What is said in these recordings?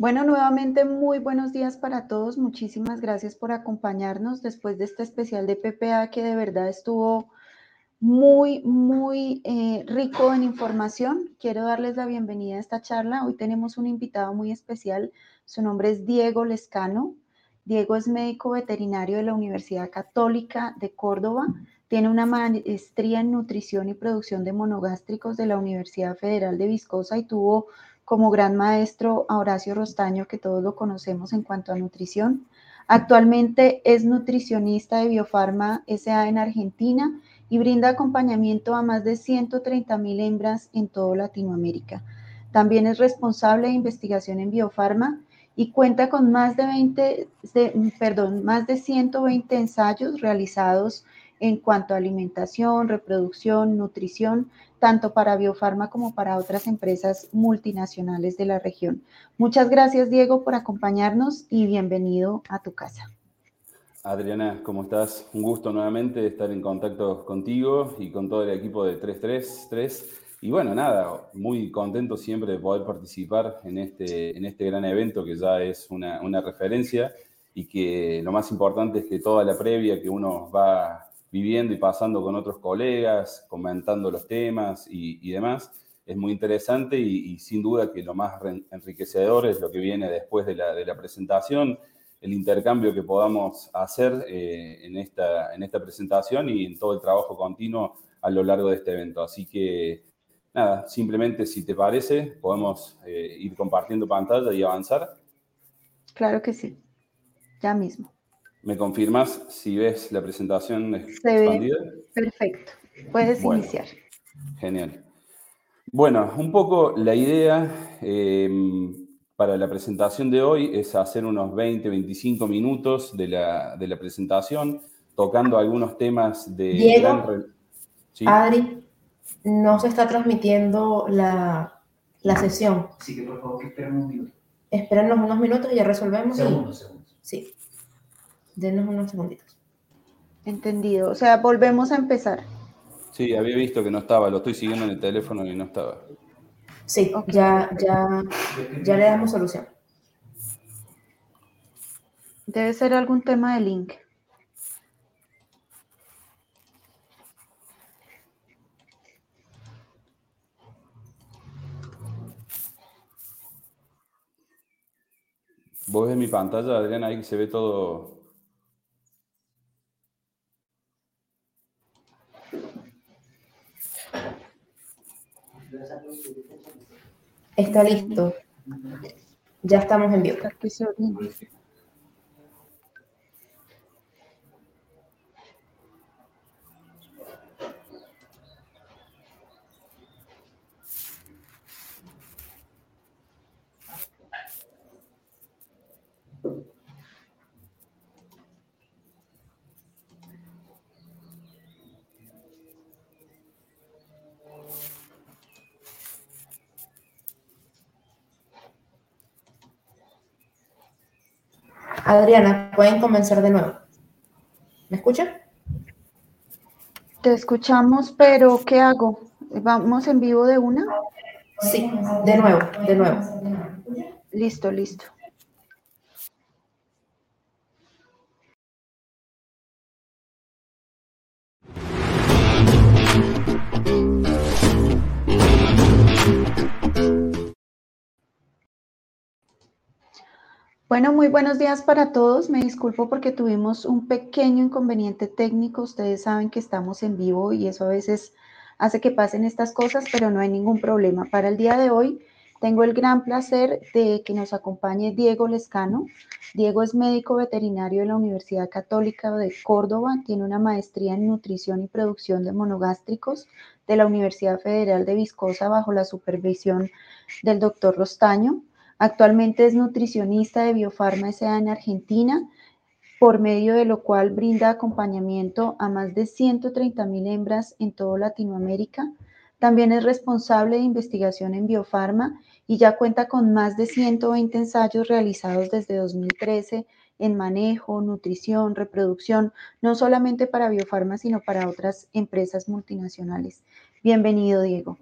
Bueno, nuevamente muy buenos días para todos. Muchísimas gracias por acompañarnos después de este especial de PPA que de verdad estuvo muy, muy eh, rico en información. Quiero darles la bienvenida a esta charla. Hoy tenemos un invitado muy especial. Su nombre es Diego Lescano. Diego es médico veterinario de la Universidad Católica de Córdoba. Tiene una maestría en nutrición y producción de monogástricos de la Universidad Federal de Viscosa y tuvo como gran maestro a Horacio Rostaño, que todos lo conocemos en cuanto a nutrición. Actualmente es nutricionista de Biofarma SA en Argentina y brinda acompañamiento a más de 130 mil hembras en toda Latinoamérica. También es responsable de investigación en Biofarma y cuenta con más de 20, perdón, más de 120 ensayos realizados en cuanto a alimentación, reproducción, nutrición, tanto para Biofarma como para otras empresas multinacionales de la región. Muchas gracias, Diego, por acompañarnos y bienvenido a tu casa. Adriana, ¿cómo estás? Un gusto nuevamente estar en contacto contigo y con todo el equipo de 333. Y bueno, nada, muy contento siempre de poder participar en este, en este gran evento que ya es una, una referencia y que lo más importante es que toda la previa que uno va viviendo y pasando con otros colegas, comentando los temas y, demás. Es muy interesante y, sin duda que lo más enriquecedor es lo que viene después de la, de la presentación, el intercambio que podamos hacer eh, en, esta, en esta presentación y en todo el trabajo continuo a lo largo de este evento. Así que, nada, simplemente si te parece, podemos eh, ir compartiendo pantalla y avanzar. Claro que sí, ya mismo. ¿Me confirmas si ves la presentación expandida? perfecto. Puedes iniciar. Genial. Bueno, un poco la idea em, para la presentación de hoy es hacer unos 20, 25 minutos de la, presentación, tocando algunos temas de... Diego, Adri, no se está transmitiendo la, sesión. Así que por favor que esperen un minuto. Espérenos unos minutos y ya resolvemos. Segundos, segundos. Sí. Denos unos segunditos. Entendido. O sea, volvemos a empezar. Sí, había visto que no estaba. Lo estoy siguiendo en el teléfono y no estaba. Sí, ya, ya, ya le damos solución. Debe ser algún tema de link. Vos ves mi pantalla, Adriana, ahí que se ve todo Está listo. Ya estamos en vivo. Adriana, pueden comenzar de nuevo. ¿Me escuchan? Te escuchamos, pero ¿qué hago? ¿Vamos en vivo de una? Sí, de nuevo, de nuevo. Listo, listo. Bueno, muy buenos días para todos. Me disculpo porque tuvimos un pequeño inconveniente técnico. Ustedes saben que estamos en vivo y eso a veces hace que pasen estas cosas, pero no hay ningún problema. Para el día de hoy tengo el gran placer de que nos acompañe Diego Lescano. Diego es médico veterinario de la Universidad Católica de Córdoba, tiene una maestría en nutrición y producción de monogástricos de la Universidad Federal de Viscosa bajo la supervisión del doctor Rostaño. Actualmente es nutricionista de Biofarma S.A. en Argentina, por medio de lo cual brinda acompañamiento a más de 130 mil hembras en toda Latinoamérica. También es responsable de investigación en Biofarma y ya cuenta con más de 120 ensayos realizados desde 2013 en manejo, nutrición, reproducción, no solamente para Biofarma, sino para otras empresas multinacionales. Bienvenido, Diego.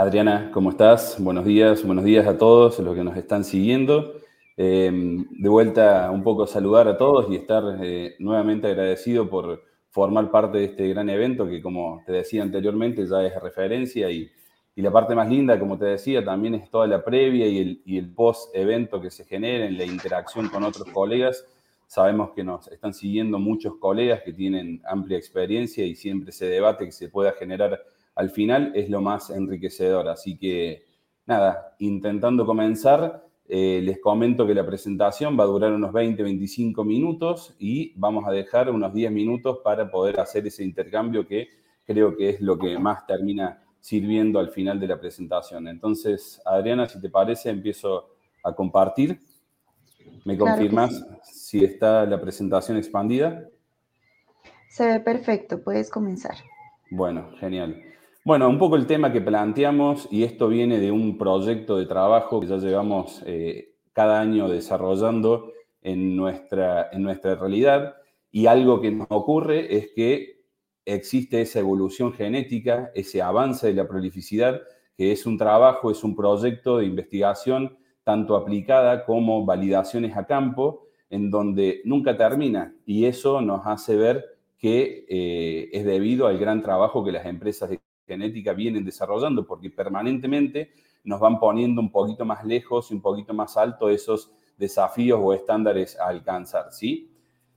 Adriana, ¿cómo estás? Buenos días, buenos días a todos los que nos están siguiendo. Em, de vuelta, un poco saludar a todos y estar eh, nuevamente agradecido por formar parte de este gran evento que, como te decía anteriormente, ya es referencia y, la parte más linda, como te decía, también es toda la previa y el, y el post-evento que se genera en la interacción con otros colegas. Sabemos que nos están siguiendo muchos colegas que tienen amplia experiencia y siempre ese debate que se pueda generar al final es lo más enriquecedor. Así que, nada, intentando comenzar, eh, les comento que la presentación va a durar unos 20, 25 minutos y vamos a dejar unos 10 minutos para poder hacer ese intercambio que creo que es lo que más termina sirviendo al final de la presentación. Entonces, Adriana, si te parece, empiezo a compartir. ¿Me confirmas si está la presentación expandida? Se ve perfecto, puedes comenzar. Bueno, genial. Bueno, un poco el tema que planteamos, y esto viene de un proyecto de trabajo que ya llevamos eh, cada año desarrollando en nuestra, en nuestra realidad, y algo que nos ocurre es que existe esa evolución genética, ese avance de la prolificidad, que es un trabajo, es un proyecto de investigación tanto aplicada como validaciones a campo, en donde nunca termina, y eso nos hace ver que eh, es debido al gran trabajo que las empresas de genética vienen desarrollando, porque permanentemente nos van poniendo un poquito más lejos y un poquito más alto esos desafíos o estándares a alcanzar, ¿sí?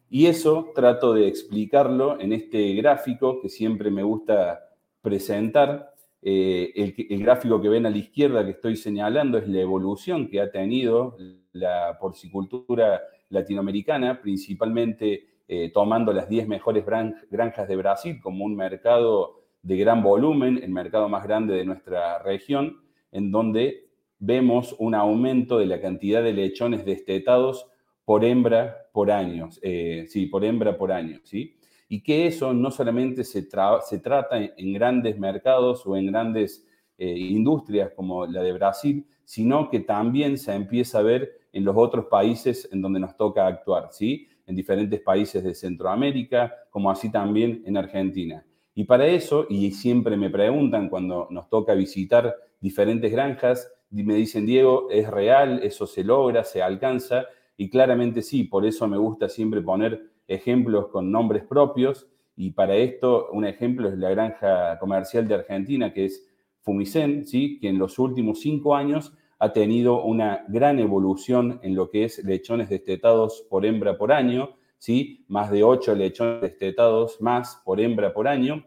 Y eso trato de explicarlo en este gráfico que siempre me gusta presentar. Eh, el, gráfico que ven a la izquierda que estoy señalando es la evolución que ha tenido la porcicultura latinoamericana, principalmente eh, tomando las 10 mejores granjas de Brasil como un mercado de gran volumen, el mercado más grande de nuestra región, en donde vemos un aumento de la cantidad de lechones destetados por hembra por año, eh, sí, por hembra por año, ¿sí? Y que eso no solamente se, trata en, grandes mercados o en grandes eh, industrias como la de Brasil, sino que también se empieza a ver en los otros países en donde nos toca actuar, ¿sí? En diferentes países de Centroamérica, como así también en Argentina. Y para eso, y siempre me preguntan cuando nos toca visitar diferentes granjas, me dicen, Diego, ¿es real? ¿Eso se logra? ¿Se alcanza? Y claramente sí, por eso me gusta siempre poner ejemplos con nombres propios. Y para esto, un ejemplo es la granja comercial de Argentina, que es Fumicen, ¿sí? que en los últimos cinco años ha tenido una gran evolución en lo que es lechones destetados por hembra por año, ¿sí? más de 8 lechones destetados más por hembra por año,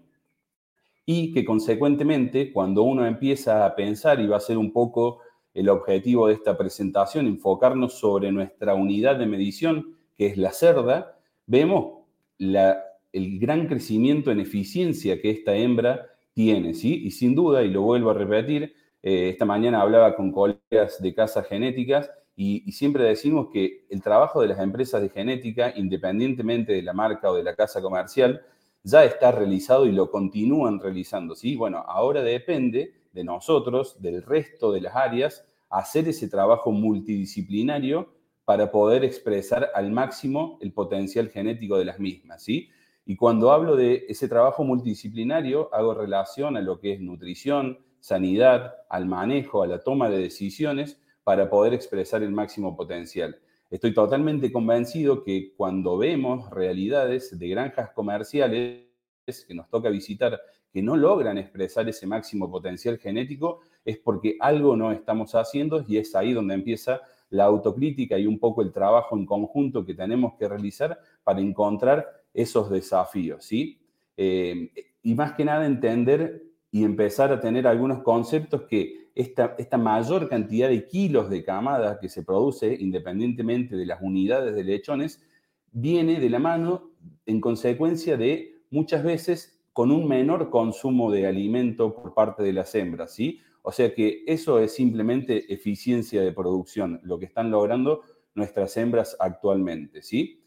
y que consecuentemente cuando uno empieza a pensar, y va a ser un poco el objetivo de esta presentación, enfocarnos sobre nuestra unidad de medición, que es la cerda, vemos el gran crecimiento en eficiencia que esta hembra tiene, ¿sí? Y sin duda, y lo vuelvo a repetir, eh, esta mañana hablaba con colegas de casas genéticas y, siempre decimos que el trabajo de las empresas de genética, independientemente de la marca o de la casa comercial, ya está realizado y lo continúan realizando. ¿sí? Bueno, ahora depende de nosotros, del resto de las áreas, hacer ese trabajo multidisciplinario para poder expresar al máximo el potencial genético de las mismas. ¿sí? Y cuando hablo de ese trabajo multidisciplinario, hago relación a lo que es nutrición, sanidad, al manejo, a la toma de decisiones, para poder expresar el máximo potencial. Estoy totalmente convencido que cuando vemos realidades de granjas comerciales que nos toca visitar que no logran expresar ese máximo potencial genético, es porque algo no estamos haciendo y es ahí donde empieza la autocrítica y un poco el trabajo en conjunto que tenemos que realizar para encontrar esos desafíos, ¿sí? Eh, y más que nada entender y empezar a tener algunos conceptos que esta, mayor cantidad de kilos de camada que se produce independientemente de las unidades de lechones, viene de la mano en consecuencia de muchas veces con un menor consumo de alimento por parte de las hembras, ¿sí? O sea que eso es simplemente eficiencia de producción, lo que están logrando nuestras hembras actualmente, ¿sí?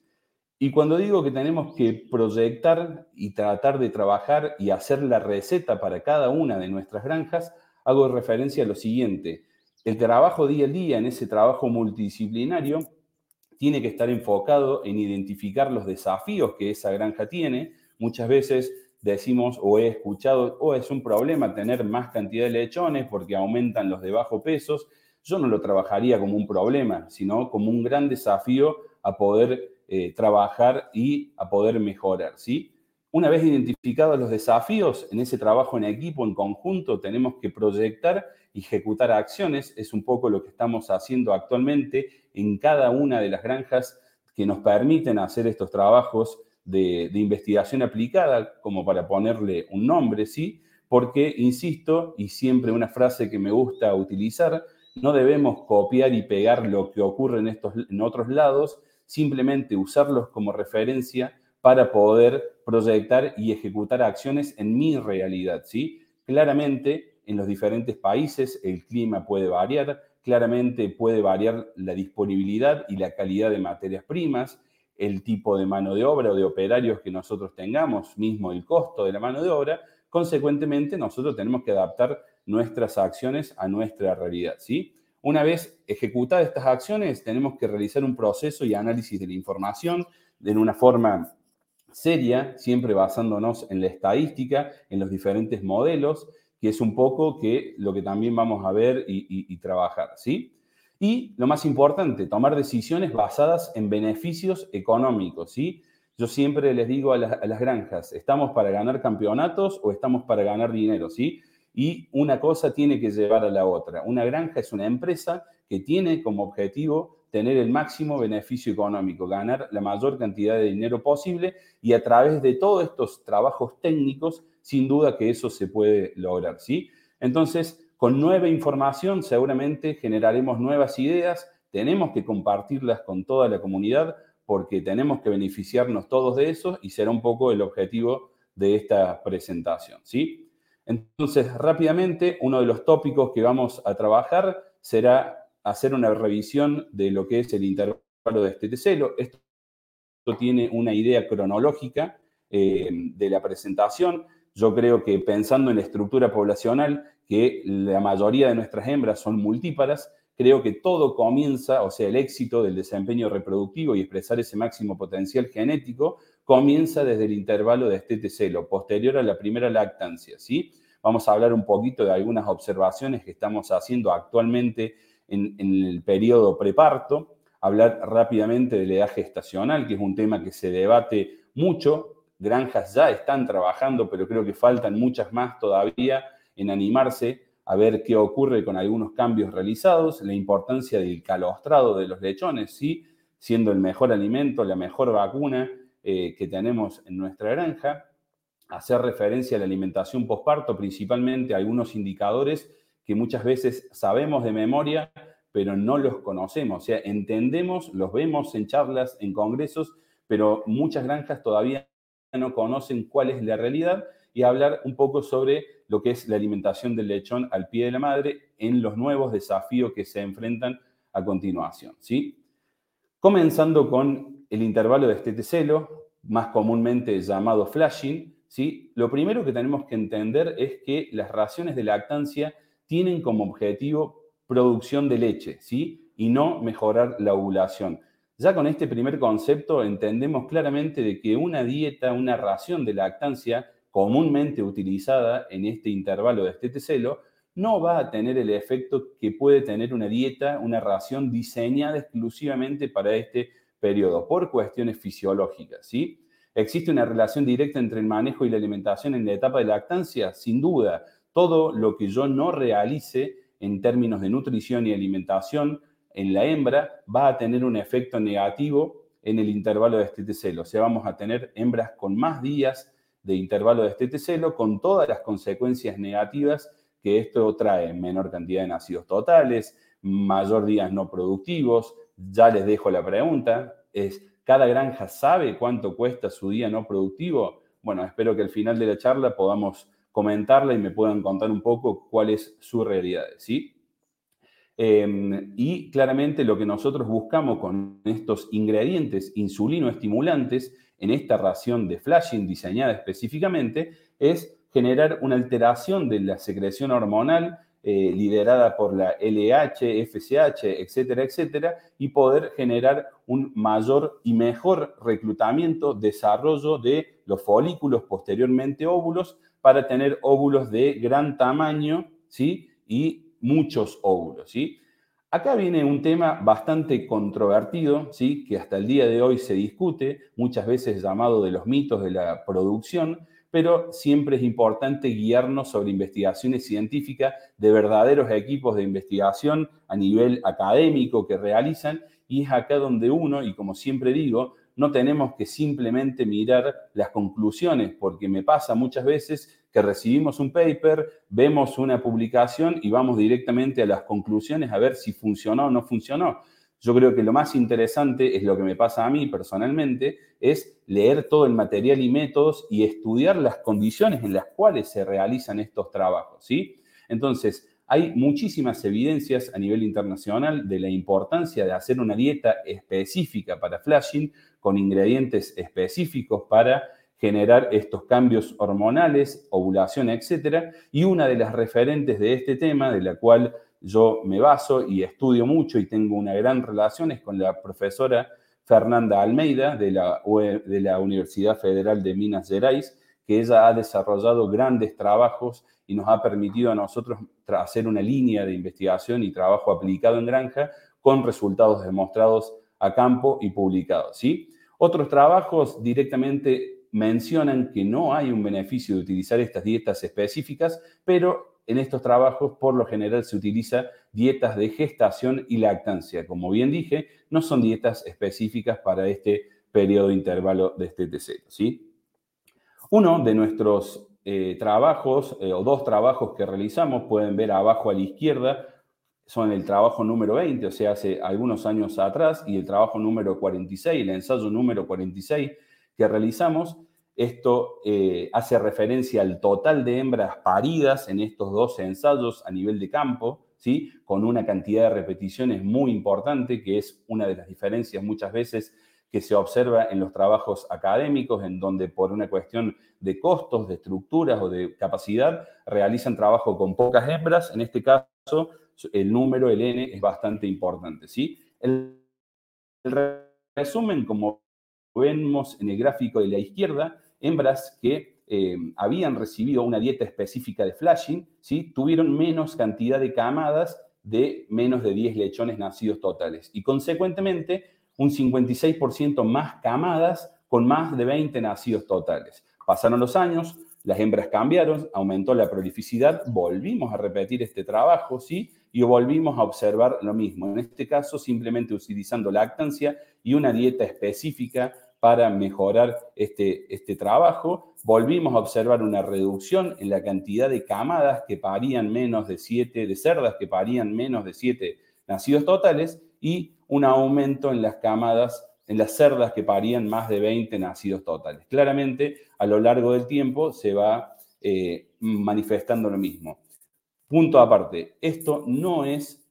Y cuando digo que tenemos que proyectar y tratar de trabajar y hacer la receta para cada una de nuestras granjas, hago referencia a lo siguiente. El trabajo día a día, en ese trabajo multidisciplinario, tiene que estar enfocado en identificar los desafíos que esa granja tiene. Muchas veces decimos o he escuchado, o es un problema tener más cantidad de lechones porque aumentan los de bajo pesos. Yo no lo trabajaría como un problema, sino como un gran desafío a poder eh, trabajar y a poder mejorar, ¿sí? Una vez identificados los desafíos, en ese trabajo en equipo, en conjunto, tenemos que proyectar y ejecutar acciones. Es un poco lo que estamos haciendo actualmente en cada una de las granjas que nos permiten hacer estos trabajos de, investigación aplicada, como para ponerle un nombre, ¿sí? Porque, insisto, y siempre una frase que me gusta utilizar, no debemos copiar y pegar lo que ocurre en, estos, en otros lados, simplemente usarlos como referencia para poder proyectar y ejecutar acciones en mi realidad, ¿sí? Claramente, en los diferentes países el clima puede variar, claramente puede variar la disponibilidad y la calidad de materias primas, el tipo de mano de obra o de operarios que nosotros tengamos, mismo el costo de la mano de obra, consecuentemente nosotros tenemos que adaptar nuestras acciones a nuestra realidad, ¿sí? Una vez ejecutadas estas acciones, tenemos que realizar un proceso y análisis de la información de una forma seria, siempre basándonos en la estadística, en los diferentes modelos, que es un poco que lo que también vamos a ver y, trabajar, ¿sí? Y lo más importante, tomar decisiones basadas en beneficios económicos, ¿sí? Yo siempre les digo a las, granjas, ¿estamos para ganar campeonatos o estamos para ganar dinero, ¿sí? Y una cosa tiene que llevar a la otra. Una granja es una empresa que tiene como objetivo tener el máximo beneficio económico, ganar la mayor cantidad de dinero posible y a través de todos estos trabajos técnicos, sin duda que eso se puede lograr, ¿sí? Entonces, con nueva información seguramente generaremos nuevas ideas, tenemos que compartirlas con toda la comunidad porque tenemos que beneficiarnos todos de eso y será un poco el objetivo de esta presentación, ¿sí? Entonces, rápidamente, uno de los tópicos que vamos a trabajar será hacer una revisión de lo que es el intervalo de este teselo. Esto tiene una idea cronológica eh, de la presentación. Yo creo que pensando en la estructura poblacional, que la mayoría de nuestras hembras son multíparas, creo que todo comienza, o sea, el éxito del desempeño reproductivo y expresar ese máximo potencial genético, comienza desde el intervalo de este celo, posterior a la primera lactancia, ¿sí? Vamos a hablar un poquito de algunas observaciones que estamos haciendo actualmente en, el periodo preparto, hablar rápidamente de la edad gestacional, que es un tema que se debate mucho, granjas ya están trabajando, pero creo que faltan muchas más todavía en animarse a ver qué ocurre con algunos cambios realizados, la importancia del calostrado de los lechones, ¿sí? siendo el mejor alimento, la mejor vacuna eh, que tenemos en nuestra granja, hacer referencia a la alimentación postparto, principalmente algunos indicadores que muchas veces sabemos de memoria, pero no los conocemos, o sea, entendemos, los vemos en charlas, en congresos, pero muchas granjas todavía no conocen cuál es la realidad y hablar un poco sobre lo que es la alimentación del lechón al pie de la madre en los nuevos desafíos que se enfrentan a continuación. ¿sí? Comenzando con el intervalo de esteticelo, más comúnmente llamado flashing, ¿sí? lo primero que tenemos que entender es que las raciones de lactancia tienen como objetivo producción de leche ¿sí? y no mejorar la ovulación. Ya con este primer concepto entendemos claramente de que una dieta, una ración de lactancia comúnmente utilizada en este intervalo de estetecelo, no va a tener el efecto que puede tener una dieta, una ración diseñada exclusivamente para este periodo, por cuestiones fisiológicas, ¿sí? ¿Existe una relación directa entre el manejo y la alimentación en la etapa de lactancia? Sin duda. Todo lo que yo no realice en términos de nutrición y alimentación en la hembra va a tener un efecto negativo en el intervalo de estetecelo. O sea, vamos a tener hembras con más días de intervalo de estetecelo con todas las consecuencias negativas que esto trae, menor cantidad de nacidos totales, mayor días no productivos. Ya les dejo la pregunta, es, ¿cada granja sabe cuánto cuesta su día no productivo? Bueno, espero que al final de la charla podamos comentarla y me puedan contar un poco cuál es su realidad, ¿sí? Em, y claramente lo que nosotros buscamos con estos ingredientes insulino estimulantes en esta ración de flashing diseñada específicamente es generar una alteración de la secreción hormonal eh, liderada por la LH, FSH, etcétera, etcétera, y poder generar un mayor y mejor reclutamiento, desarrollo de los folículos, posteriormente óvulos, para tener óvulos de gran tamaño, ¿sí? Y muchos óvulos, ¿sí? Acá viene un tema bastante controvertido, ¿sí? que hasta el día de hoy se discute, muchas veces llamado de los mitos de la producción, pero siempre es importante guiarnos sobre investigaciones científicas de verdaderos equipos de investigación a nivel académico que realizan, y es acá donde uno, y como siempre digo, no tenemos que simplemente mirar las conclusiones, porque me pasa muchas veces que recibimos un paper, vemos una publicación y vamos directamente a las conclusiones a ver si funcionó o no funcionó. Yo creo que lo más interesante es lo que me pasa a mí personalmente, es leer todo el material y métodos y estudiar las condiciones en las cuales se realizan estos trabajos, ¿sí? Entonces, hay muchísimas evidencias a nivel internacional de la importancia de hacer una dieta específica para flashing con ingredientes específicos para generar estos cambios hormonales, ovulación, etc. Y una de las referentes de este tema, de la cual yo me baso y estudio mucho y tengo una gran relación, es con la profesora Fernanda Almeida de la, de la Universidad Federal de Minas Gerais, que ella ha desarrollado grandes trabajos y nos ha permitido a nosotros hacer una línea de investigación y trabajo aplicado en granja con resultados demostrados a campo y publicados. ¿sí? Otros trabajos directamente mencionan que no hay un beneficio de utilizar estas dietas específicas, pero en estos trabajos por lo general se utiliza dietas de gestación y lactancia. Como bien dije, no son dietas específicas para este periodo de intervalo de este TC. ¿sí? Uno de nuestros eh, trabajos, eh, o dos trabajos que realizamos, pueden ver abajo a la izquierda, son el trabajo número 20, o sea, hace algunos años atrás, y el trabajo número 46, el ensayo número 46, que realizamos. Esto eh, hace referencia al total de hembras paridas en estos dos ensayos a nivel de campo, ¿sí? con una cantidad de repeticiones muy importante, que es una de las diferencias muchas veces que se observa en los trabajos académicos, en donde por una cuestión de costos, de estructuras o de capacidad, realizan trabajo con pocas hembras. En este caso, el número, el N, es bastante importante. ¿sí? El, resumen, como vemos en el gráfico de la izquierda, hembras que eh, habían recibido una dieta específica de flashing, ¿sí? tuvieron menos cantidad de camadas de menos de 10 lechones nacidos totales y consecuentemente un 56% más camadas con más de 20 nacidos totales. Pasaron los años, las hembras cambiaron, aumentó la prolificidad, volvimos a repetir este trabajo, ¿sí? Y volvimos a observar lo mismo. En este caso, simplemente utilizando lactancia y una dieta específica para mejorar este, este trabajo. Volvimos a observar una reducción en la cantidad de camadas que parían menos de 7, de cerdas que parían menos de 7 nacidos totales y un aumento en las camadas, en las cerdas que parían más de 20 nacidos totales. Claramente, a lo largo del tiempo se va eh, manifestando lo mismo. Punto aparte, esto no es,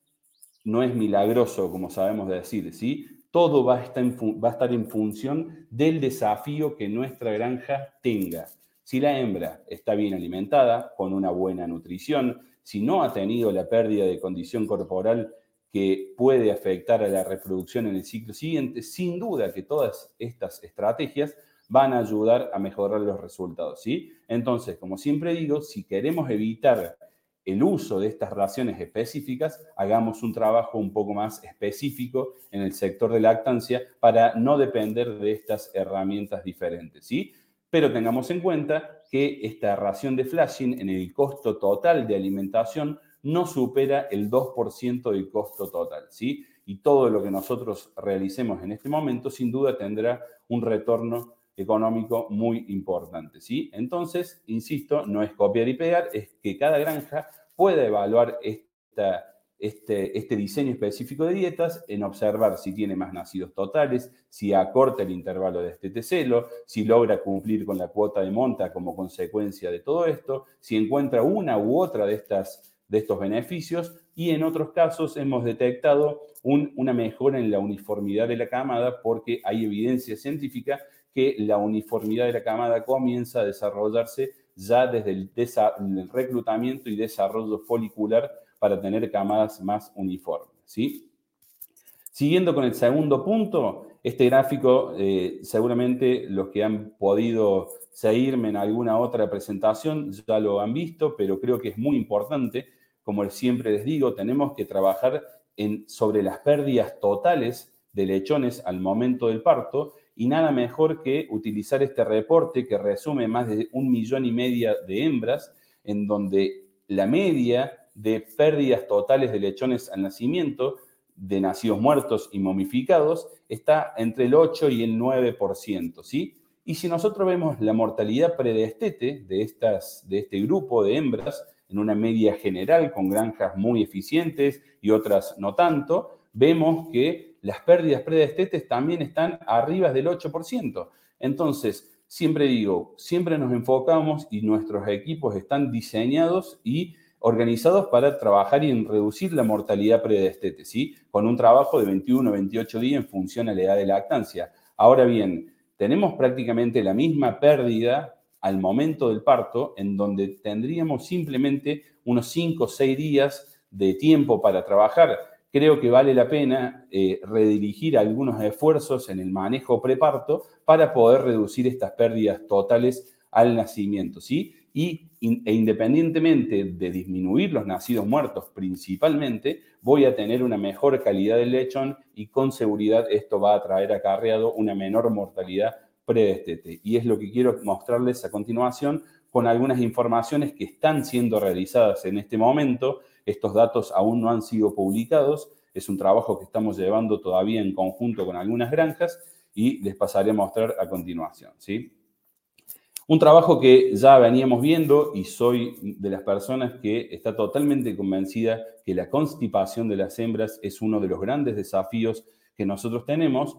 no es milagroso, como sabemos decir, ¿sí? todo va a, estar va a estar en función del desafío que nuestra granja tenga. Si la hembra está bien alimentada, con una buena nutrición, si no ha tenido la pérdida de condición corporal que puede afectar a la reproducción en el ciclo siguiente, sin duda que todas estas estrategias van a ayudar a mejorar los resultados, ¿sí? Entonces, como siempre digo, si queremos evitar el uso de estas raciones específicas, hagamos un trabajo un poco más específico en el sector de lactancia para no depender de estas herramientas diferentes, ¿sí? Pero tengamos en cuenta que esta ración de flashing en el costo total de alimentación no supera el 2% del costo total, ¿sí? Y todo lo que nosotros realicemos en este momento sin duda tendrá un retorno económico muy importante, ¿sí? Entonces, insisto, no es copiar y pegar, es que cada granja pueda evaluar esta, este, este diseño específico de dietas en observar si tiene más nacidos totales, si acorta el intervalo de este tecelo, si logra cumplir con la cuota de monta como consecuencia de todo esto, si encuentra una u otra de, estas, de estos beneficios y en otros casos hemos detectado una mejora en la uniformidad de la camada porque hay evidencia científica que la uniformidad de la camada comienza a desarrollarse ya desde el, reclutamiento y desarrollo folicular para tener camadas más uniformes. ¿sí? Siguiendo con el segundo punto, este gráfico, eh, seguramente los que han podido seguirme en alguna otra presentación ya lo han visto, pero creo que es muy importante. Como siempre les digo, tenemos que trabajar sobre las pérdidas totales de lechones al momento del parto y nada mejor que utilizar este reporte que resume más de un millón y media de hembras, en donde la media de pérdidas totales de lechones al nacimiento, de nacidos muertos y momificados, está entre el 8 y el 9%, ¿sí? Y si nosotros vemos la mortalidad predestete de, estas, de este grupo de hembras, en una media general, con granjas muy eficientes y otras no tanto, vemos que las pérdidas predestetes también están arriba del 8%. Entonces, siempre digo, siempre nos enfocamos y nuestros equipos están diseñados y organizados para trabajar y en reducir la mortalidad predestete, ¿sí? Con un trabajo de 21 28 días en función a la edad de lactancia. Ahora bien, tenemos prácticamente la misma pérdida al momento del parto, en donde tendríamos simplemente unos 5 o 6 días de tiempo para trabajar creo que vale la pena eh, redirigir algunos esfuerzos en el manejo preparto para poder reducir estas pérdidas totales al nacimiento, ¿sí? Y e independientemente de disminuir los nacidos muertos principalmente, voy a tener una mejor calidad del lechón y con seguridad esto va a traer acarreado una menor mortalidad predestete. Y es lo que quiero mostrarles a continuación con algunas informaciones que están siendo realizadas en este momento estos datos aún no han sido publicados. Es un trabajo que estamos llevando todavía en conjunto con algunas granjas y les pasaré a mostrar a continuación. ¿sí? Un trabajo que ya veníamos viendo y soy de las personas que está totalmente convencida que la constipación de las hembras es uno de los grandes desafíos que nosotros tenemos.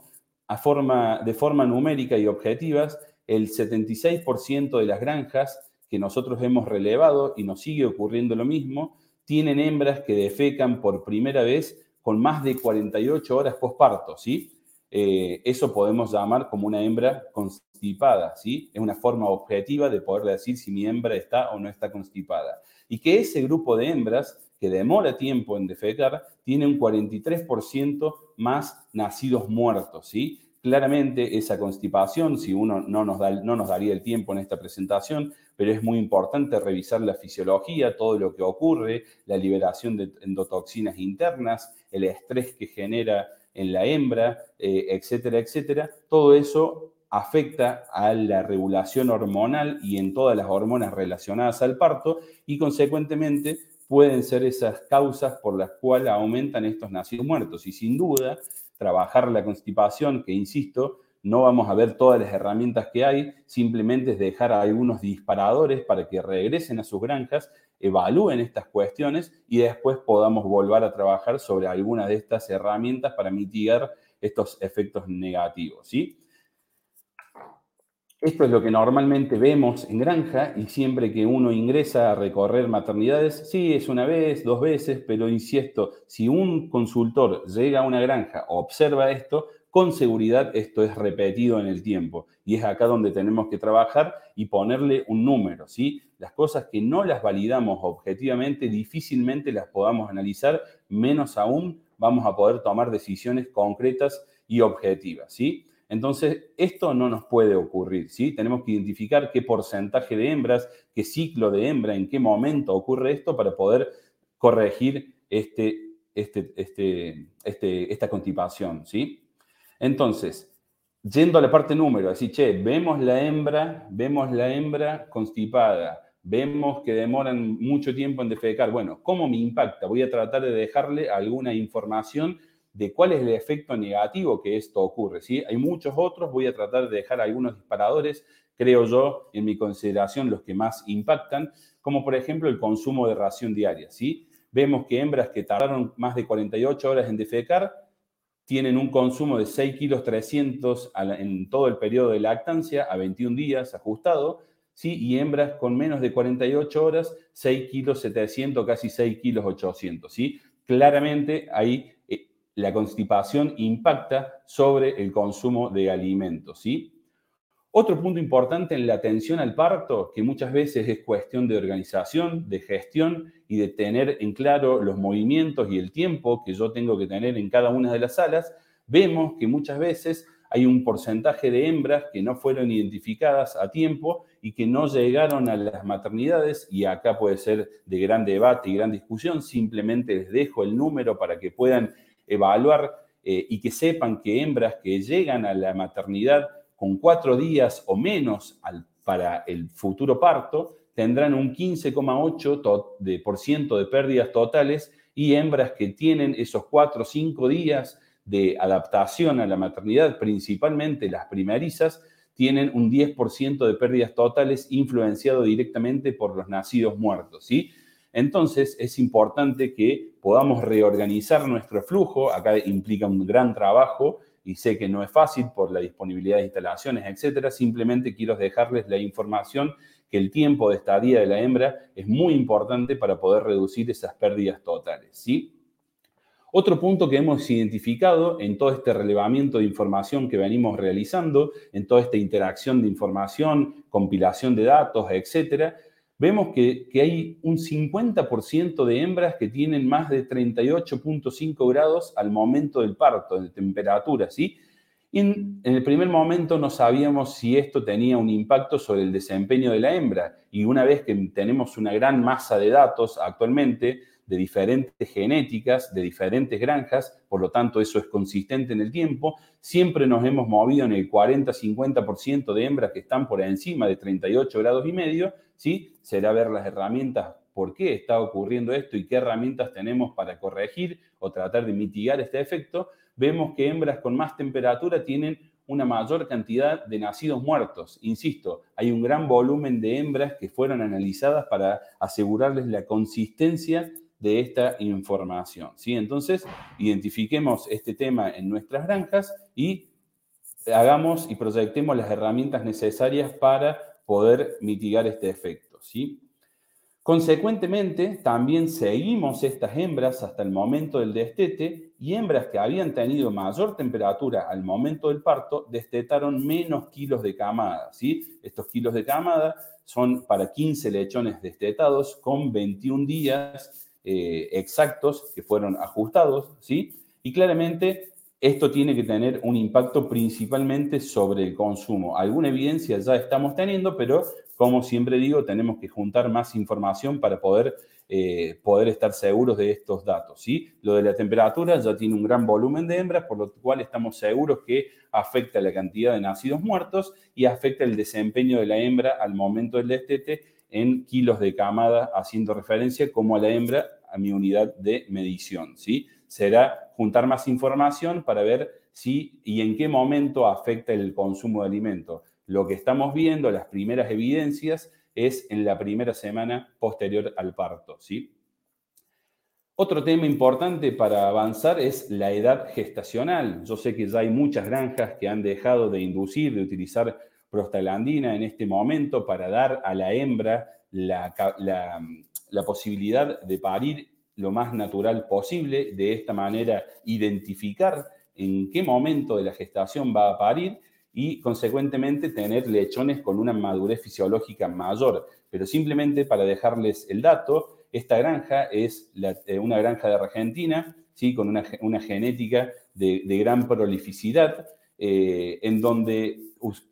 De forma numérica y objetivas, el 76% de las granjas que nosotros hemos relevado y nos sigue ocurriendo lo mismo, tienen hembras que defecan por primera vez con más de 48 horas posparto, ¿sí? Eh, eso podemos llamar como una hembra constipada, ¿sí? Es una forma objetiva de poder decir si mi hembra está o no está constipada. Y que ese grupo de hembras que demora tiempo en defecar tiene un 43% más nacidos muertos, ¿sí? Claramente esa constipación, si uno no nos, da, no nos daría el tiempo en esta presentación, pero es muy importante revisar la fisiología, todo lo que ocurre, la liberación de endotoxinas internas, el estrés que genera en la hembra, eh, etcétera, etcétera. Todo eso afecta a la regulación hormonal y en todas las hormonas relacionadas al parto y consecuentemente pueden ser esas causas por las cuales aumentan estos nacidos muertos. Y sin duda, trabajar la constipación, que insisto, no vamos a ver todas las herramientas que hay, simplemente es dejar a algunos disparadores para que regresen a sus granjas, evalúen estas cuestiones y después podamos volver a trabajar sobre alguna de estas herramientas para mitigar estos efectos negativos, ¿sí? Esto es lo que normalmente vemos en granja y siempre que uno ingresa a recorrer maternidades, sí, es una vez, dos veces, pero insisto, si un consultor llega a una granja, observa esto, con seguridad esto es repetido en el tiempo y es acá donde tenemos que trabajar y ponerle un número, ¿sí? Las cosas que no las validamos objetivamente difícilmente las podamos analizar, menos aún vamos a poder tomar decisiones concretas y objetivas, ¿sí? Entonces, esto no nos puede ocurrir, ¿sí? Tenemos que identificar qué porcentaje de hembras, qué ciclo de hembra, en qué momento ocurre esto para poder corregir este, este, este, este, esta constipación, ¿sí? Entonces, yendo a la parte número, así, che, vemos la hembra, vemos la hembra constipada, vemos que demoran mucho tiempo en defecar. Bueno, ¿cómo me impacta? Voy a tratar de dejarle alguna información de cuál es el efecto negativo que esto ocurre. ¿sí? Hay muchos otros, voy a tratar de dejar algunos disparadores, creo yo, en mi consideración, los que más impactan, como por ejemplo el consumo de ración diaria. ¿sí? Vemos que hembras que tardaron más de 48 horas en defecar tienen un consumo de 6 kilos 300 en todo el periodo de lactancia a 21 días ajustado, ¿sí? y hembras con menos de 48 horas, 6 kilos 700, casi 6 kilos 800. ¿sí? Claramente ahí la constipación impacta sobre el consumo de alimentos, ¿sí? Otro punto importante en la atención al parto, que muchas veces es cuestión de organización, de gestión y de tener en claro los movimientos y el tiempo que yo tengo que tener en cada una de las salas, vemos que muchas veces hay un porcentaje de hembras que no fueron identificadas a tiempo y que no llegaron a las maternidades, y acá puede ser de gran debate y gran discusión, simplemente les dejo el número para que puedan evaluar eh, y que sepan que hembras que llegan a la maternidad con cuatro días o menos para el futuro parto, tendrán un 15,8% de, de pérdidas totales y hembras que tienen esos cuatro o cinco días de adaptación a la maternidad, principalmente las primerizas, tienen un 10% de pérdidas totales influenciado directamente por los nacidos muertos, ¿sí? Entonces es importante que podamos reorganizar nuestro flujo, acá implica un gran trabajo y sé que no es fácil por la disponibilidad de instalaciones, etcétera, simplemente quiero dejarles la información que el tiempo de estadía de la hembra es muy importante para poder reducir esas pérdidas totales, ¿sí? Otro punto que hemos identificado en todo este relevamiento de información que venimos realizando, en toda esta interacción de información, compilación de datos, etcétera, vemos que, hay un 50% de hembras que tienen más de 38.5 grados al momento del parto, de temperatura, ¿sí? en, el primer momento no sabíamos si esto tenía un impacto sobre el desempeño de la hembra y una vez que tenemos una gran masa de datos actualmente, de diferentes genéticas, de diferentes granjas, por lo tanto eso es consistente en el tiempo, siempre nos hemos movido en el 40-50% de hembras que están por encima de 38 grados y medio, ¿sí? Será ver las herramientas, por qué está ocurriendo esto y qué herramientas tenemos para corregir o tratar de mitigar este efecto. Vemos que hembras con más temperatura tienen una mayor cantidad de nacidos muertos. Insisto, hay un gran volumen de hembras que fueron analizadas para asegurarles la consistencia de esta información. ¿sí? Entonces, identifiquemos este tema en nuestras granjas y hagamos y proyectemos las herramientas necesarias para poder mitigar este efecto. ¿sí? Consecuentemente, también seguimos estas hembras hasta el momento del destete y hembras que habían tenido mayor temperatura al momento del parto destetaron menos kilos de camada. ¿sí? Estos kilos de camada son para 15 lechones destetados con 21 días eh, exactos que fueron ajustados, ¿sí? Y claramente esto tiene que tener un impacto principalmente sobre el consumo. Alguna evidencia ya estamos teniendo, pero como siempre digo, tenemos que juntar más información para poder, eh, poder estar seguros de estos datos. ¿sí? Lo de la temperatura ya tiene un gran volumen de hembras, por lo cual estamos seguros que afecta la cantidad de nacidos muertos y afecta el desempeño de la hembra al momento del destete en kilos de camada, haciendo referencia como a la hembra a mi unidad de medición. ¿sí? Será juntar más información para ver si y en qué momento afecta el consumo de alimento. Lo que estamos viendo, las primeras evidencias, es en la primera semana posterior al parto. ¿sí? Otro tema importante para avanzar es la edad gestacional. Yo sé que ya hay muchas granjas que han dejado de inducir, de utilizar prostaglandina en este momento para dar a la hembra la, posibilidad de parir lo más natural posible, de esta manera identificar en qué momento de la gestación va a parir y consecuentemente tener lechones con una madurez fisiológica mayor. Pero simplemente para dejarles el dato, esta granja es eh, una granja de Argentina, ¿sí? con una, genética de, gran prolificidad, eh, en donde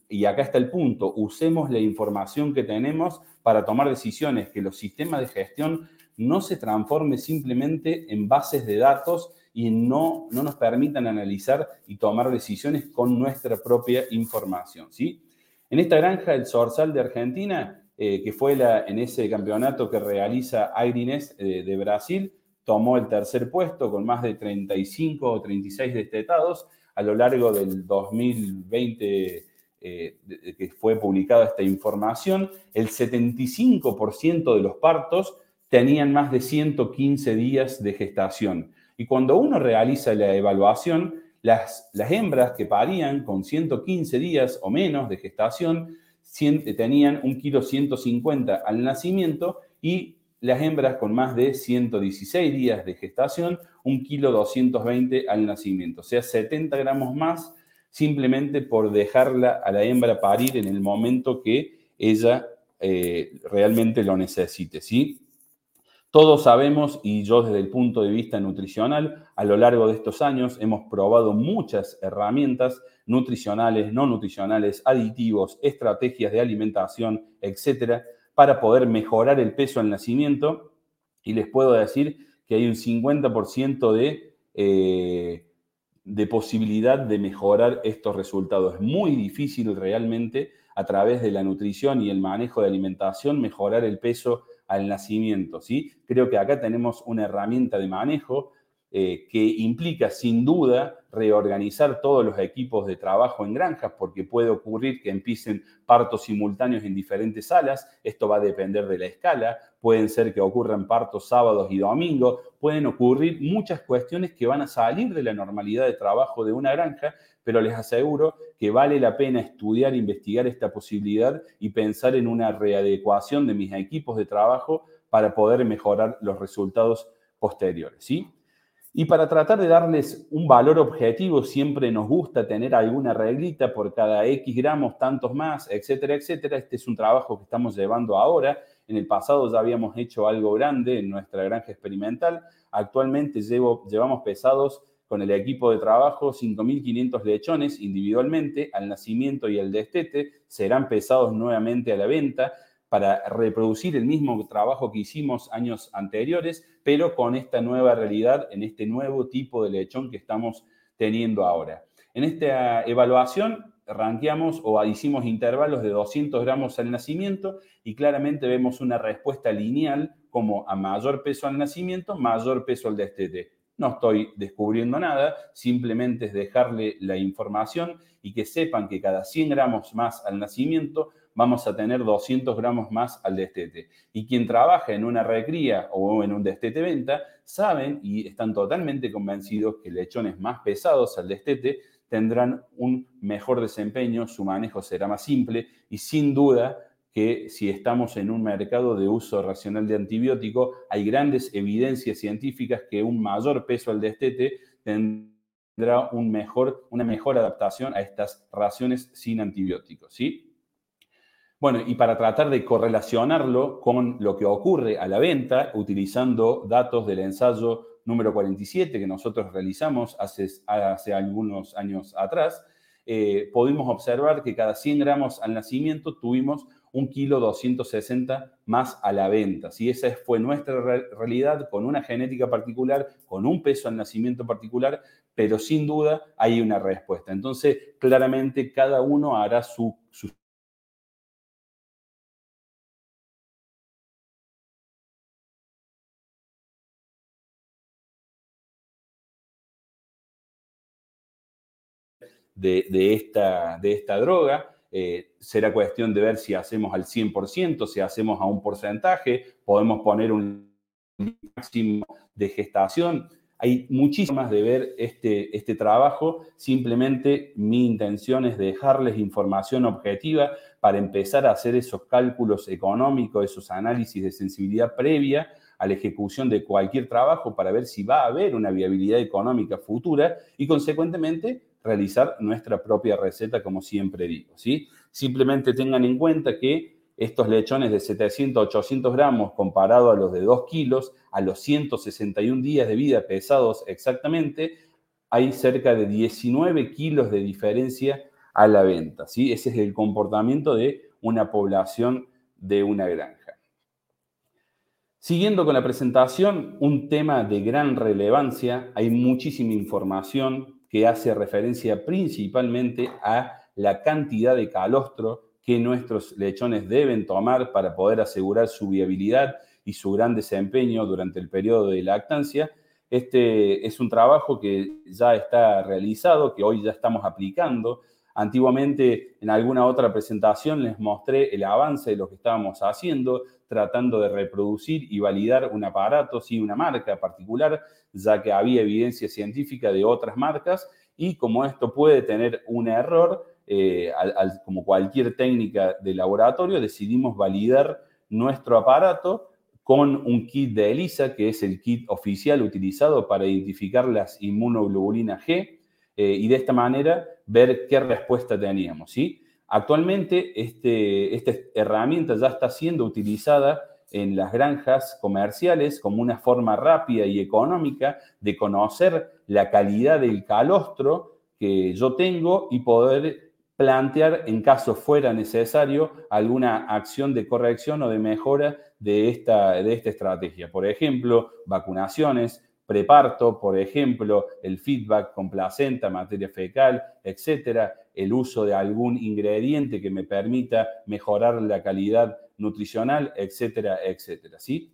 y acá está el punto, usemos la información que tenemos para tomar decisiones, que los sistemas de gestión no se transformen simplemente en bases de datos y no, no nos permitan analizar y tomar decisiones con nuestra propia información. ¿sí? En esta granja, el Sorsal de Argentina, eh, que fue la, en ese campeonato que realiza Airines eh, de Brasil, tomó el tercer puesto con más de 35 o 36 destetados a lo largo del 2020 eh, que fue publicada esta información, el 75% de los partos tenían más de 115 días de gestación. Y cuando uno realiza la evaluación, las, las hembras que parían con 115 días o menos de gestación tenían un kilo 150 al nacimiento y las hembras con más de 116 días de gestación, un kilo 220 al nacimiento, o sea, 70 gramos más simplemente por dejarla a la hembra parir en el momento que ella eh, realmente lo necesite, ¿sí? Todos sabemos, y yo desde el punto de vista nutricional, a lo largo de estos años hemos probado muchas herramientas nutricionales, no nutricionales, aditivos, estrategias de alimentación, etcétera, para poder mejorar el peso al nacimiento. Y les puedo decir que hay un 50% de, eh, de posibilidad de mejorar estos resultados. Es muy difícil realmente a través de la nutrición y el manejo de alimentación mejorar el peso al nacimiento. ¿sí? Creo que acá tenemos una herramienta de manejo eh, que implica sin duda reorganizar todos los equipos de trabajo en granjas, porque puede ocurrir que empiecen partos simultáneos en diferentes salas, esto va a depender de la escala, pueden ser que ocurran partos sábados y domingos, pueden ocurrir muchas cuestiones que van a salir de la normalidad de trabajo de una granja, pero les aseguro que vale la pena estudiar, investigar esta posibilidad y pensar en una readecuación de mis equipos de trabajo para poder mejorar los resultados posteriores, ¿sí? Y para tratar de darles un valor objetivo, siempre nos gusta tener alguna reglita por cada X gramos, tantos más, etcétera, etcétera. Este es un trabajo que estamos llevando ahora. En el pasado ya habíamos hecho algo grande en nuestra granja experimental. Actualmente llevo, llevamos pesados con el equipo de trabajo 5.500 lechones individualmente al nacimiento y al destete. Serán pesados nuevamente a la venta para reproducir el mismo trabajo que hicimos años anteriores, pero con esta nueva realidad, en este nuevo tipo de lechón que estamos teniendo ahora. En esta evaluación ranqueamos o hicimos intervalos de 200 gramos al nacimiento y claramente vemos una respuesta lineal como a mayor peso al nacimiento, mayor peso al destete. No estoy descubriendo nada, simplemente es dejarle la información y que sepan que cada 100 gramos más al nacimiento vamos a tener 200 gramos más al destete. Y quien trabaja en una recría o en un destete venta, saben y están totalmente convencidos que lechones más pesados al destete tendrán un mejor desempeño, su manejo será más simple y sin duda que si estamos en un mercado de uso racional de antibiótico, hay grandes evidencias científicas que un mayor peso al destete tendrá un mejor, una mejor adaptación a estas raciones sin antibióticos. ¿sí? Bueno, y para tratar de correlacionarlo con lo que ocurre a la venta, utilizando datos del ensayo número 47 que nosotros realizamos hace, hace algunos años atrás, eh, pudimos observar que cada 100 gramos al nacimiento tuvimos un kilo 260 más a la venta. ¿sí? Esa fue nuestra realidad con una genética particular, con un peso al nacimiento particular, pero sin duda hay una respuesta. Entonces, claramente cada uno hará su, su de esta droga. Eh, será cuestión de ver si hacemos al 100%, si hacemos a un porcentaje, podemos poner un máximo de gestación. Hay muchísimas de ver este, este trabajo. Simplemente mi intención es dejarles información objetiva para empezar a hacer esos cálculos económicos, esos análisis de sensibilidad previa a la ejecución de cualquier trabajo para ver si va a haber una viabilidad económica futura y consecuentemente realizar nuestra propia receta, como siempre digo. ¿sí? Simplemente tengan en cuenta que estos lechones de 700 800 gramos comparado a los de 2 kilos, a los 161 días de vida pesados exactamente, hay cerca de 19 kilos de diferencia a la venta. ¿sí? Ese es el comportamiento de una población de una granja. Siguiendo con la presentación, un tema de gran relevancia, hay muchísima información que hace referencia principalmente a la cantidad de calostro que nuestros lechones deben tomar para poder asegurar su viabilidad y su gran desempeño durante el periodo de lactancia. Este es un trabajo que ya está realizado, que hoy ya estamos aplicando. Antiguamente, en alguna otra presentación, les mostré el avance de lo que estábamos haciendo, tratando de reproducir y validar un aparato, sí, una marca particular, ya que había evidencia científica de otras marcas y como esto puede tener un error, eh, como cualquier técnica de laboratorio, decidimos validar nuestro aparato con un kit de ELISA, que es el kit oficial utilizado para identificar las inmunoglobulinas G, eh, y de esta manera ver qué respuesta teníamos. ¿sí? Actualmente este, esta herramienta ya está siendo utilizada en las granjas comerciales como una forma rápida y económica de conocer la calidad del calostro que yo tengo y poder plantear, en caso fuera necesario, alguna acción de corrección o de mejora de esta, de esta estrategia. Por ejemplo, vacunaciones, preparto, por ejemplo, el feedback con placenta, materia fecal, etcétera, el uso de algún ingrediente que me permita mejorar la calidad nutricional, etcétera, etcétera, ¿sí?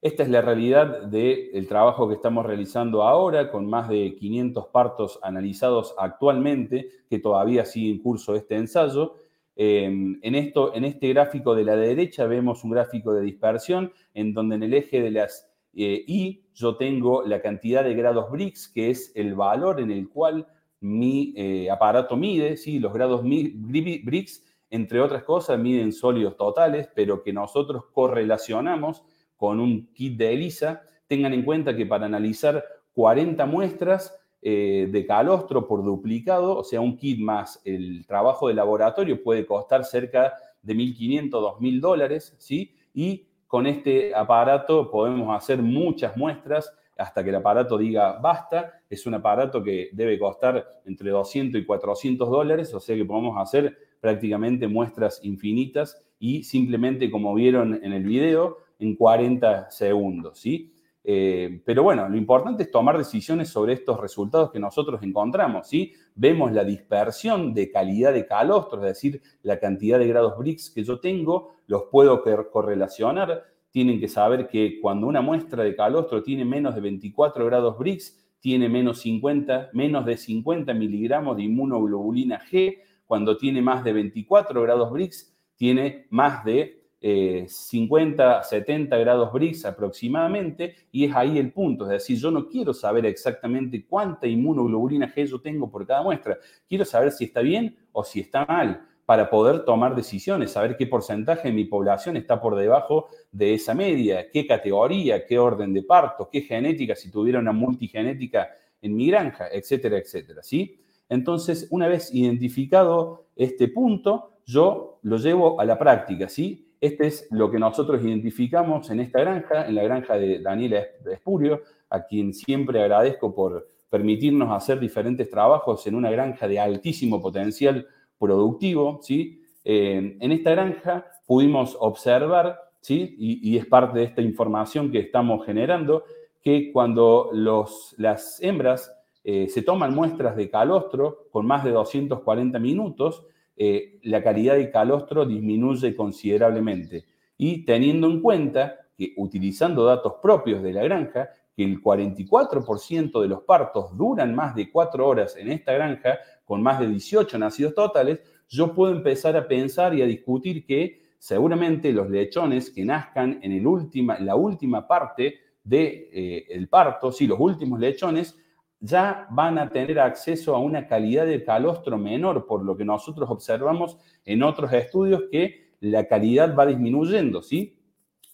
Esta es la realidad del trabajo que estamos realizando ahora, con más de 500 partos analizados actualmente, que todavía sigue en curso este ensayo. Em, en, esto, en este gráfico de la derecha vemos un gráfico de dispersión, en donde en el eje de las eh, y yo tengo la cantidad de grados Brix, que es el valor en el cual mi eh, aparato mide, ¿sí? los grados Brix, entre otras cosas, miden sólidos totales, pero que nosotros correlacionamos con un kit de ELISA. Tengan en cuenta que para analizar 40 muestras eh, de calostro por duplicado, o sea, un kit más el trabajo de laboratorio puede costar cerca de 1.500, 2.000 dólares, ¿sí? Y con este aparato podemos hacer muchas muestras hasta que el aparato diga basta. Es un aparato que debe costar entre 200 y 400 dólares, o sea que podemos hacer prácticamente muestras infinitas y simplemente, como vieron en el video, en 40 segundos, ¿sí? Eh, pero bueno, lo importante es tomar decisiones sobre estos resultados que nosotros encontramos, ¿sí? Vemos la dispersión de calidad de calostro, es decir, la cantidad de grados Brix que yo tengo, los puedo correlacionar. Tienen que saber que cuando una muestra de calostro tiene menos de 24 grados Brix, tiene menos, 50, menos de 50 miligramos de inmunoglobulina G. Cuando tiene más de 24 grados Brix, tiene más de 50, eh, 70 grados Brix aproximadamente, y es ahí el punto. Es decir, yo no quiero saber exactamente cuánta inmunoglobulina G yo tengo por cada muestra. Quiero saber si está bien o si está mal para poder tomar decisiones, saber qué porcentaje de mi población está por debajo de esa media, qué categoría, qué orden de parto, qué genética, si tuviera una multigenética en mi granja, etcétera, etcétera, ¿sí? Entonces, una vez identificado este punto, yo lo llevo a la práctica, ¿sí? Este es lo que nosotros identificamos en esta granja, en la granja de Daniela Espurio, a quien siempre agradezco por permitirnos hacer diferentes trabajos en una granja de altísimo potencial productivo. ¿sí? Eh, en esta granja pudimos observar, ¿sí? y, es parte de esta información que estamos generando, que cuando los, las hembras eh, se toman muestras de calostro con más de 240 minutos, eh, la calidad de calostro disminuye considerablemente. Y teniendo en cuenta que utilizando datos propios de la granja, que el 44% de los partos duran más de 4 horas en esta granja, con más de 18 nacidos totales, yo puedo empezar a pensar y a discutir que seguramente los lechones que nazcan en, el última, la última parte del de, eh, parto, sí, los últimos lechones, ya van a tener acceso a una calidad de calostro menor, por lo que nosotros observamos en otros estudios que la calidad va disminuyendo, ¿sí?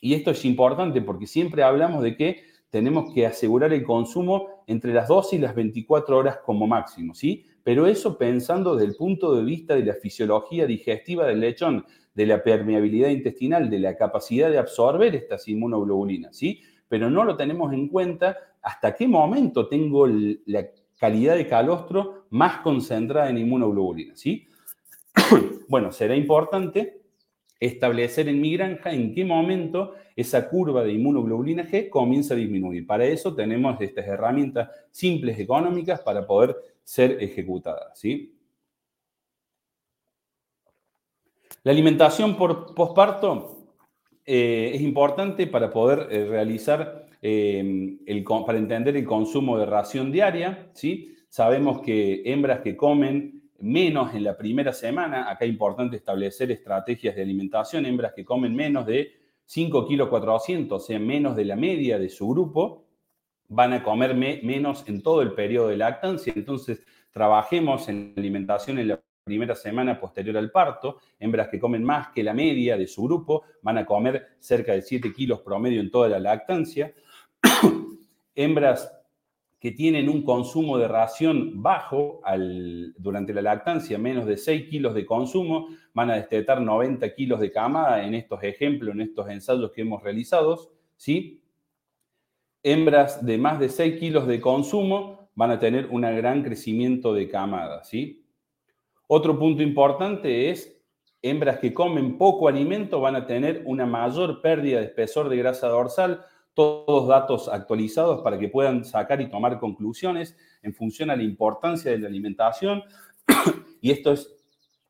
Y esto es importante porque siempre hablamos de que tenemos que asegurar el consumo entre las 12 y las 24 horas como máximo, ¿sí? Pero eso pensando desde el punto de vista de la fisiología digestiva del lechón, de la permeabilidad intestinal, de la capacidad de absorber estas inmunoglobulinas, ¿sí? Pero no lo tenemos en cuenta hasta qué momento tengo la calidad de calostro más concentrada en inmunoglobulina, ¿sí? bueno, será importante establecer en mi granja en qué momento esa curva de inmunoglobulina G comienza a disminuir. Para eso tenemos estas herramientas simples económicas para poder ser ejecutadas, ¿sí? La alimentación por posparto eh, es importante para poder eh, realizar Em, para entender el consumo de ración diaria, ¿sí? Sabemos que hembras que comen menos en la primera semana, acá es importante establecer estrategias de alimentación, hembras que comen menos de 5 kilos 400, o sea, menos de la media de su grupo, van a comer menos en todo el periodo de lactancia. Entonces, trabajemos en alimentación en la primera semana posterior al parto. Hembras que comen más que la media de su grupo van a comer cerca de 7 kilos promedio en toda la lactancia. hembras que tienen un consumo de ración bajo durante la lactancia, menos de 6 kilos de consumo, van a destetar 90 kilos de camada en estos ejemplos, en estos ensayos que hemos realizado. ¿sí? Hembras de más de 6 kilos de consumo van a tener un gran crecimiento de camada. ¿sí? Otro punto importante es hembras que comen poco alimento van a tener una mayor pérdida de espesor de grasa dorsal, todos datos actualizados para que puedan sacar y tomar conclusiones en función a la importancia de la alimentación. y esto es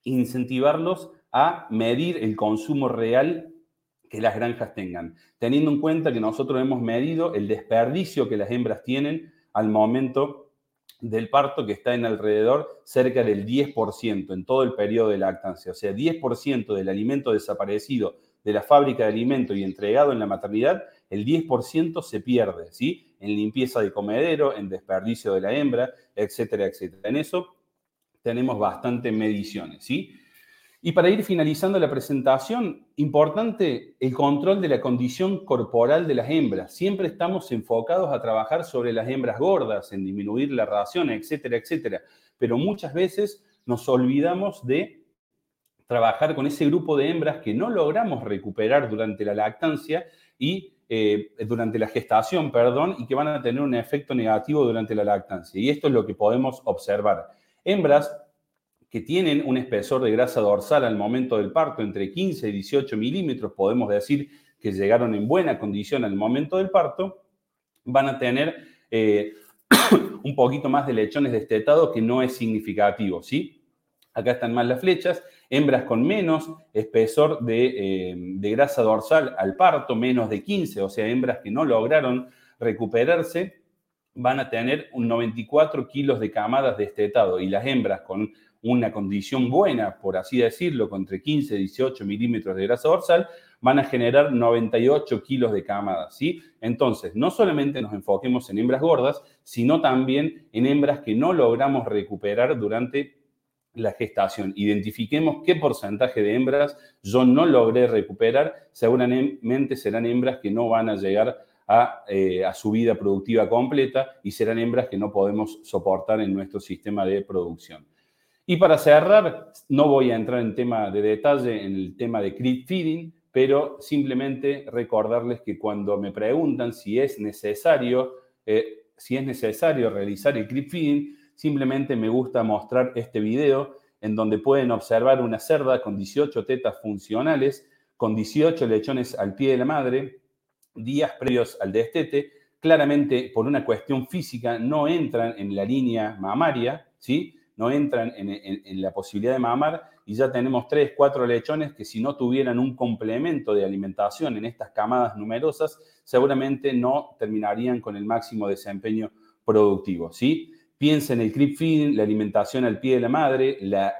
incentivarlos a medir el consumo real que las granjas tengan, teniendo en cuenta que nosotros hemos medido el desperdicio que las hembras tienen al momento del parto, que está en alrededor cerca del 10% en todo el periodo de lactancia. O sea, 10% del alimento desaparecido de la fábrica de alimento y entregado en la maternidad el 10% se pierde, ¿sí? En limpieza de comedero, en desperdicio de la hembra, etcétera, etcétera. En eso tenemos bastantes mediciones, ¿sí? Y para ir finalizando la presentación, importante el control de la condición corporal de las hembras. Siempre estamos enfocados a trabajar sobre las hembras gordas, en disminuir la ración, etcétera, etcétera. Pero muchas veces nos olvidamos de trabajar con ese grupo de hembras que no logramos recuperar durante la lactancia y eh, durante la gestación, perdón, y que van a tener un efecto negativo durante la lactancia. Y esto es lo que podemos observar. Hembras que tienen un espesor de grasa dorsal al momento del parto entre 15 y 18 milímetros, podemos decir que llegaron en buena condición al momento del parto, van a tener eh, un poquito más de lechones destetados que no es significativo, ¿sí? Acá están más las flechas hembras con menos espesor eh, de, grasa dorsal al parto, menos de 15, o sea, hembras que no lograron recuperarse, van a tener un 94 kilos de camadas de estetado y las hembras con una condición buena, por así decirlo, entre 15 y 18 milímetros de grasa dorsal, van a generar 98 kilos de camadas, ¿sí? Entonces, no solamente nos enfoquemos en hembras gordas, sino también en hembras que no logramos recuperar durante la gestación. Identifiquemos qué porcentaje de hembras yo no logré recuperar. Seguramente serán hembras que no van a llegar a, eh, a, su vida productiva completa y serán hembras que no podemos soportar en nuestro sistema de producción. Y para cerrar, no voy a entrar en tema de detalle en el tema de creep feeding, pero simplemente recordarles que cuando me preguntan si es necesario, eh, si es necesario realizar el creep feeding, Simplemente me gusta mostrar este video en donde pueden observar una cerda con 18 tetas funcionales, con 18 lechones al pie de la madre, días previos al destete, claramente por una cuestión física no entran en la línea mamaria, ¿sí? No entran en, la posibilidad de mamar y ya tenemos 3, 4 lechones que si no tuvieran un complemento de alimentación en estas camadas numerosas, seguramente no terminarían con el máximo desempeño productivo. ¿sí? Piensa en el creep feeding, la alimentación al pie de la madre, la,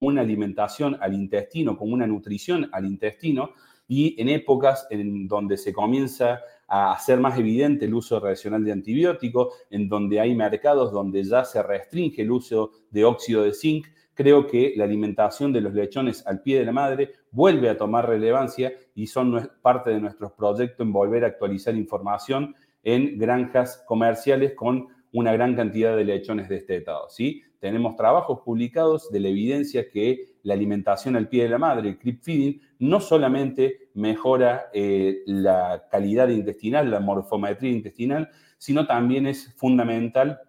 una alimentación al intestino, con una nutrición al intestino, y en épocas en donde se comienza a hacer más evidente el uso racional de antibióticos, en donde hay mercados donde ya se restringe el uso de óxido de zinc, creo que la alimentación de los lechones al pie de la madre vuelve a tomar relevancia y son parte de nuestros proyectos en volver a actualizar información en granjas comerciales con una gran cantidad de lechones destetados. ¿sí? Tenemos trabajos publicados de la evidencia que la alimentación al pie de la madre, el creep feeding, no solamente mejora eh, la calidad intestinal, la morfometría intestinal, sino también es fundamental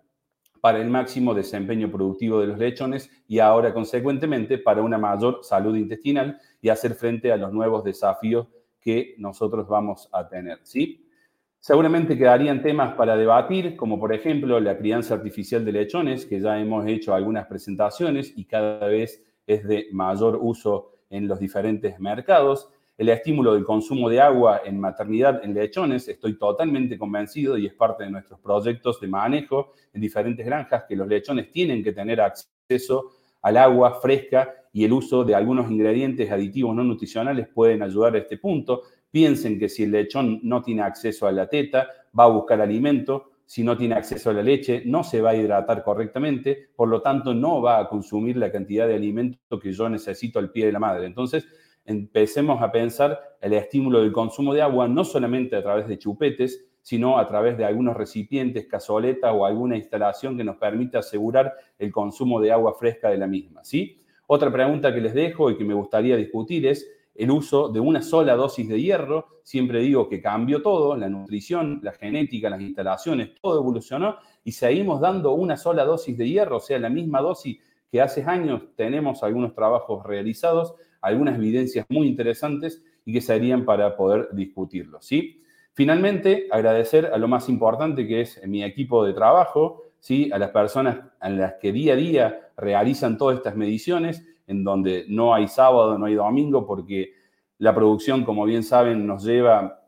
para el máximo desempeño productivo de los lechones y ahora, consecuentemente, para una mayor salud intestinal y hacer frente a los nuevos desafíos que nosotros vamos a tener. ¿sí? Seguramente quedarían temas para debatir, como por ejemplo la crianza artificial de lechones, que ya hemos hecho algunas presentaciones y cada vez es de mayor uso en los diferentes mercados. El estímulo del consumo de agua en maternidad en lechones, estoy totalmente convencido y es parte de nuestros proyectos de manejo en diferentes granjas, que los lechones tienen que tener acceso al agua fresca y el uso de algunos ingredientes aditivos no nutricionales pueden ayudar a este punto. Piensen que si el lechón no tiene acceso a la teta, va a buscar alimento. Si no tiene acceso a la leche, no se va a hidratar correctamente, por lo tanto no va a consumir la cantidad de alimento que yo necesito al pie de la madre. Entonces, empecemos a pensar el estímulo del consumo de agua no solamente a través de chupetes, sino a través de algunos recipientes, cazoletas o alguna instalación que nos permita asegurar el consumo de agua fresca de la misma. ¿sí? Otra pregunta que les dejo y que me gustaría discutir es el uso de una sola dosis de hierro. Siempre digo que cambió todo, la nutrición, la genética, las instalaciones, todo evolucionó y seguimos dando una sola dosis de hierro, o sea, la misma dosis que hace años tenemos algunos trabajos realizados, algunas evidencias muy interesantes y que serían para poder discutirlo. ¿sí? Finalmente, agradecer a lo más importante que es mi equipo de trabajo, ¿sí? a las personas a las que día a día realizan todas estas mediciones, en donde no hay sábado, no hay domingo, porque la producción, como bien saben, nos lleva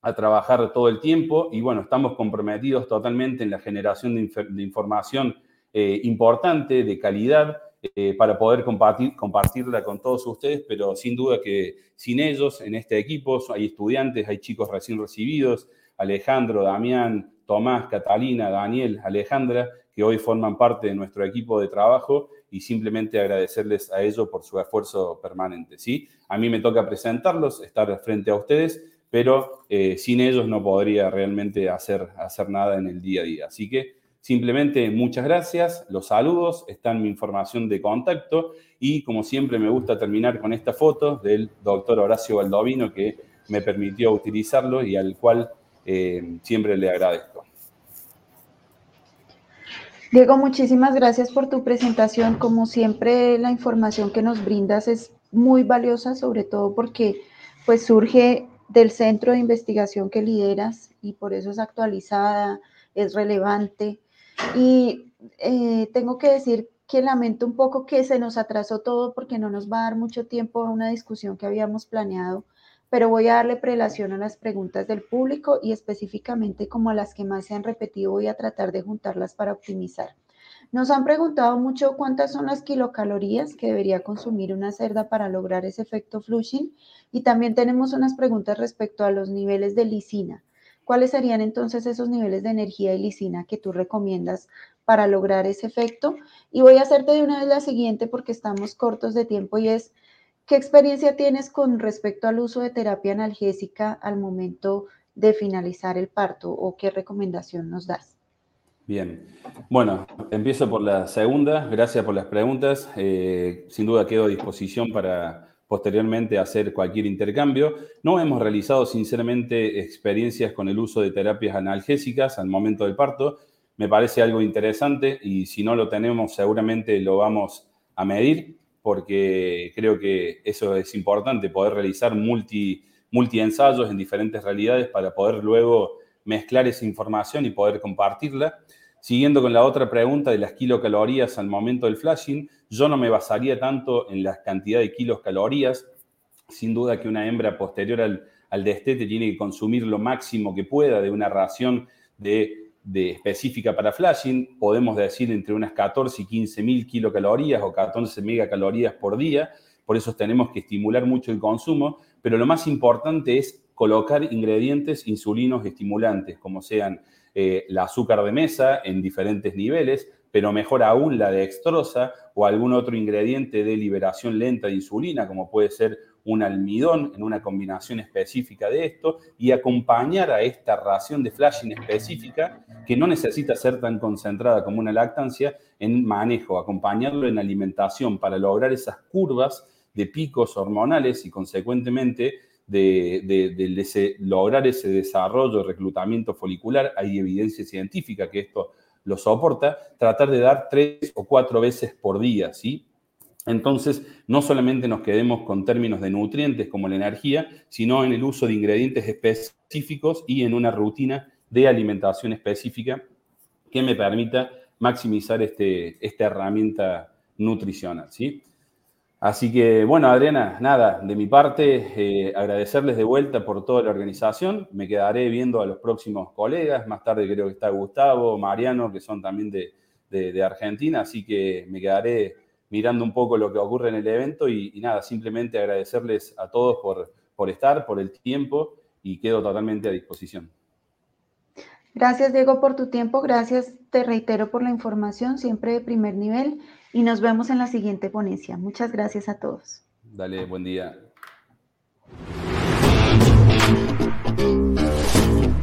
a trabajar todo el tiempo y bueno, estamos comprometidos totalmente en la generación de, información eh, importante, de calidad, eh, para poder compartir, compartirla con todos ustedes, pero sin duda que sin ellos, en este equipo, hay estudiantes, hay chicos recién recibidos, Alejandro, Damián, Tomás, Catalina, Daniel, Alejandra, que hoy forman parte de nuestro equipo de trabajo y simplemente agradecerles a ellos por su esfuerzo permanente. ¿sí? A mí me toca presentarlos, estar frente a ustedes, pero eh, sin ellos no podría realmente hacer, hacer nada en el día a día. Así que simplemente muchas gracias, los saludos, está en mi información de contacto y como siempre me gusta terminar con esta foto del doctor Horacio Baldovino que me permitió utilizarlo y al cual eh, siempre le agradezco. Diego, muchísimas gracias por tu presentación. Como siempre, la información que nos brindas es muy valiosa, sobre todo porque pues surge del centro de investigación que lideras y por eso es actualizada, es relevante. Y eh, tengo que decir que lamento un poco que se nos atrasó todo porque no nos va a dar mucho tiempo a una discusión que habíamos planeado pero voy a darle prelación a las preguntas del público y específicamente como a las que más se han repetido voy a tratar de juntarlas para optimizar. Nos han preguntado mucho cuántas son las kilocalorías que debería consumir una cerda para lograr ese efecto flushing y también tenemos unas preguntas respecto a los niveles de lisina. ¿Cuáles serían entonces esos niveles de energía y lisina que tú recomiendas para lograr ese efecto? Y voy a hacerte de una vez la siguiente porque estamos cortos de tiempo y es ¿Qué experiencia tienes con respecto al uso de terapia analgésica al momento de finalizar el parto o qué recomendación nos das? Bien, bueno, empiezo por la segunda. Gracias por las preguntas. Eh, sin duda quedo a disposición para posteriormente hacer cualquier intercambio. No hemos realizado sinceramente experiencias con el uso de terapias analgésicas al momento del parto. Me parece algo interesante y si no lo tenemos seguramente lo vamos a medir porque creo que eso es importante, poder realizar multi, multi ensayos en diferentes realidades para poder luego mezclar esa información y poder compartirla. Siguiendo con la otra pregunta de las kilocalorías al momento del flashing, yo no me basaría tanto en la cantidad de kilos calorías. Sin duda que una hembra posterior al, al destete tiene que consumir lo máximo que pueda de una ración de de específica para flashing, podemos decir entre unas 14 y 15 mil kilocalorías o 14 megacalorías por día, por eso tenemos que estimular mucho el consumo, pero lo más importante es colocar ingredientes insulinos estimulantes, como sean eh, el azúcar de mesa en diferentes niveles, pero mejor aún la dextrosa o algún otro ingrediente de liberación lenta de insulina, como puede ser un almidón en una combinación específica de esto y acompañar a esta ración de flashing específica, que no necesita ser tan concentrada como una lactancia, en manejo, acompañarlo en alimentación para lograr esas curvas de picos hormonales y consecuentemente de, lograr ese desarrollo, reclutamiento folicular. Hay evidencia científica que esto lo soporta, tratar de dar tres o cuatro veces por día, ¿sí? Entonces, no solamente nos quedemos con términos de nutrientes como la energía, sino en el uso de ingredientes específicos y en una rutina de alimentación específica que me permita maximizar este, esta herramienta nutricional. ¿sí? Así que, bueno, Adriana, nada, de mi parte, eh, agradecerles de vuelta por toda la organización. Me quedaré viendo a los próximos colegas. Más tarde creo que está Gustavo, Mariano, que son también de, Argentina. Así que me quedaré mirando un poco lo que ocurre en el evento y, nada, simplemente agradecerles a todos por, por estar, por el tiempo y quedo totalmente a disposición. Gracias, Diego, por tu tiempo. Gracias, te reitero, por la información, siempre de primer nivel y nos vemos en la siguiente ponencia. Muchas gracias a todos. Dale, buen día.